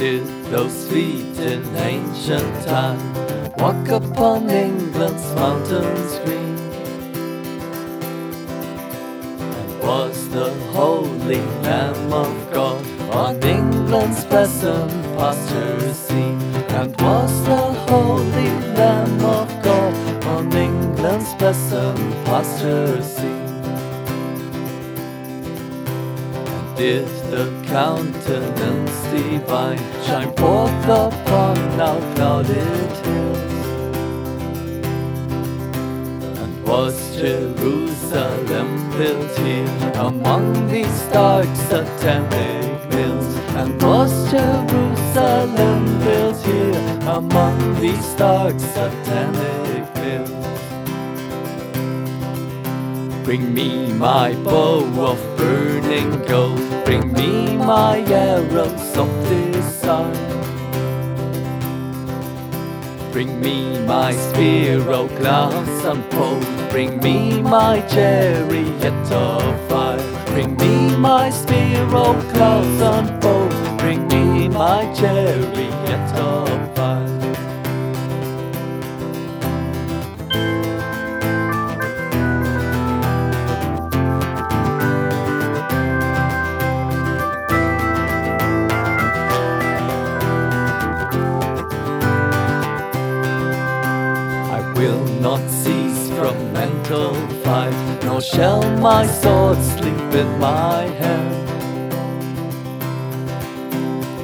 did those feet in ancient time walk upon England's mountains green? And was the holy Lamb of God on England's pleasant pastures seen? And was the holy Lamb of God on England's pleasant pastures seen? Did the countenance divine shine forth upon our clouded hills? And was Jerusalem built here among these dark satanic mills? And was Jerusalem built here among these dark satanic mills? Bring me my bow of burning gold, bring me my arrows of desire. Bring me my spear of glass and pole, bring me my chariot of fire. Bring me my spear of glass and pole, bring me my chariot will not cease from mental fight, nor shall my sword sleep in my hand.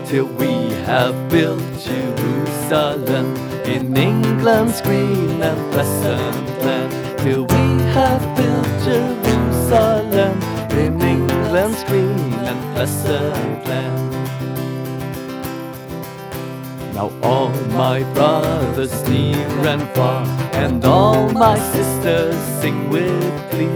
Till we have built Jerusalem in England's green and pleasant land. Till we have built Jerusalem in England's green and pleasant land. Now all my brothers near and far, and all my sisters sing with glee.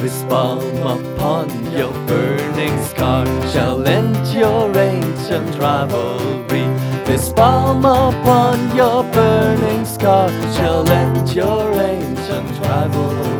This balm upon your burning scar shall end your ancient rivalry. This balm upon your burning scar shall end your ancient rivalry.